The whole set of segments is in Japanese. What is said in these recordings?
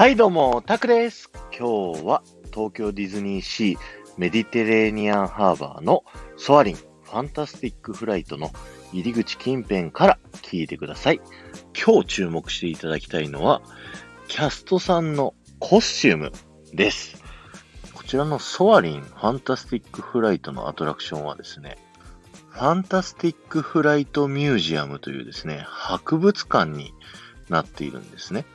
はい、どうも、タクです。今日は東京ディズニーシーメディテレーニアンハーバーのソアリンファンタスティックフライトの入り口近辺から聞いてください。今日注目していただきたいのは、キャストさんのコスチュームです。こちらのソアリンファンタスティックフライトのアトラクションはですね、ファンタスティックフライトミュージアムというですね、博物館になっているんですね。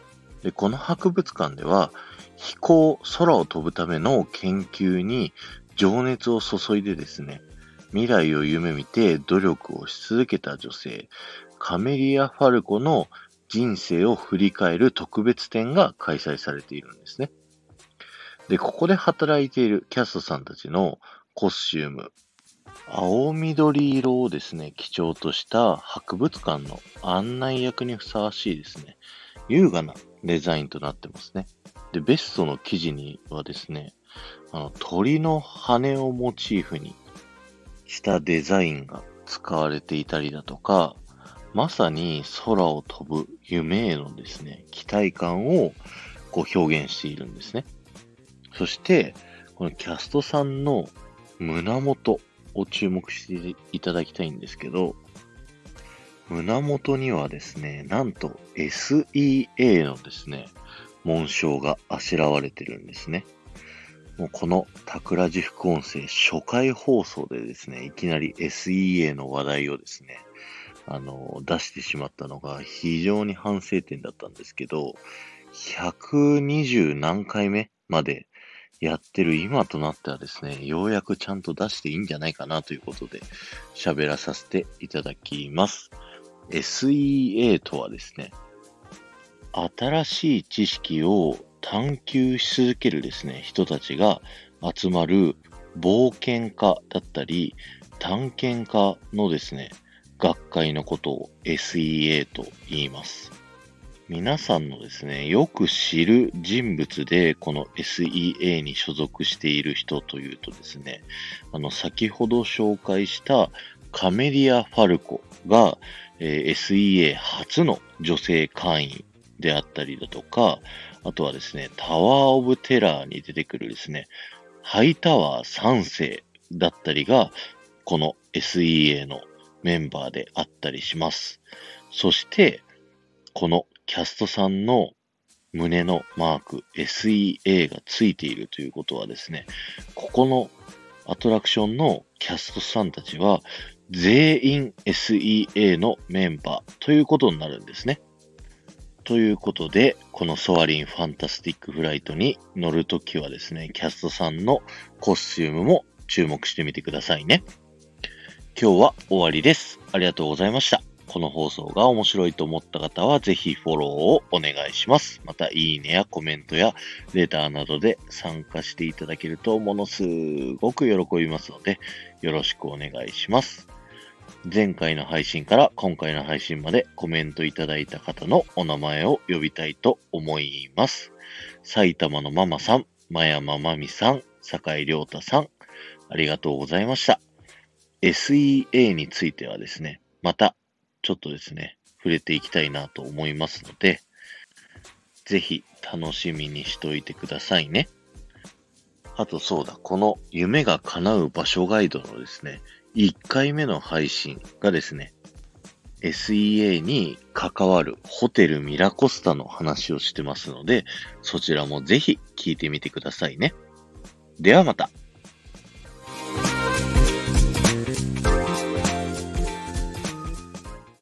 で、この博物館では、飛行、空を飛ぶための研究に情熱を注いでですね、未来を夢見て努力をし続けた女性、カメリア・ファルコの人生を振り返る特別展が開催されているんですね。で、ここで働いているキャストさんたちのコスチューム、青緑色をですね、基調とした博物館の案内役にふさわしいですね、優雅なデザインとなってますね。で、ベストの生地にはですね、あの、鳥の羽をモチーフにしたデザインが使われていたりだとか、まさに空を飛ぶ夢へのですね、期待感をこう表現しているんですね。そして、このキャストさんの胸元を注目していただきたいんですけど、胸元にはですね、なんと SEA のですね、紋章があしらわれてるんですね。もうこの桜地副音声初回放送でですね、いきなり SEA の話題をですね、あの、出してしまったのが非常に反省点だったんですけど、120何回目までやってる今となってはですね、ようやくちゃんと出していいんじゃないかなということで喋らさせていただきます。SEA とはですね、新しい知識を探求し続けるですね、人たちが集まる冒険家だったり、探検家のですね、学会のことを SEA と言います。皆さんのですね、よく知る人物で、この SEA に所属している人というとですね、あの、先ほど紹介したカメリア・ファルコが、え SEA 初の女性会員であったりだとか、あとはですね、タワー・オブ・テラーに出てくるですね、ハイタワー3世だったりが、この SEA のメンバーであったりします。そして、このキャストさんの胸のマーク SEA がついているということはですね、ここのアトラクションのキャストさんたちは全員 SEA のメンバーということになるんですね。ということで、このソアリンファンタスティックフライトに乗るときはですね、キャストさんのコスチュームも注目してみてくださいね。今日は終わりです。ありがとうございました。この放送が面白いと思った方は、ぜひフォローをお願いします。また、いいねやコメントやレターなどで参加していただけると、ものすごく喜びますので、よろしくお願いします。前回の配信から今回の配信までコメントいただいた方のお名前を呼びたいと思います。埼玉のママさん、真山まみさん、坂井亮太さん、ありがとうございました。SEA についてはですね、またちょっとですね、触れていきたいなと思いますので、ぜひ楽しみにしておいてくださいね。あとそうだ、この夢が叶う場所ガイドのですね、1回目の配信がですね、SEA に関わるホテルミラコスタの話をしてますので、そちらもぜひ聞いてみてくださいね。ではまた。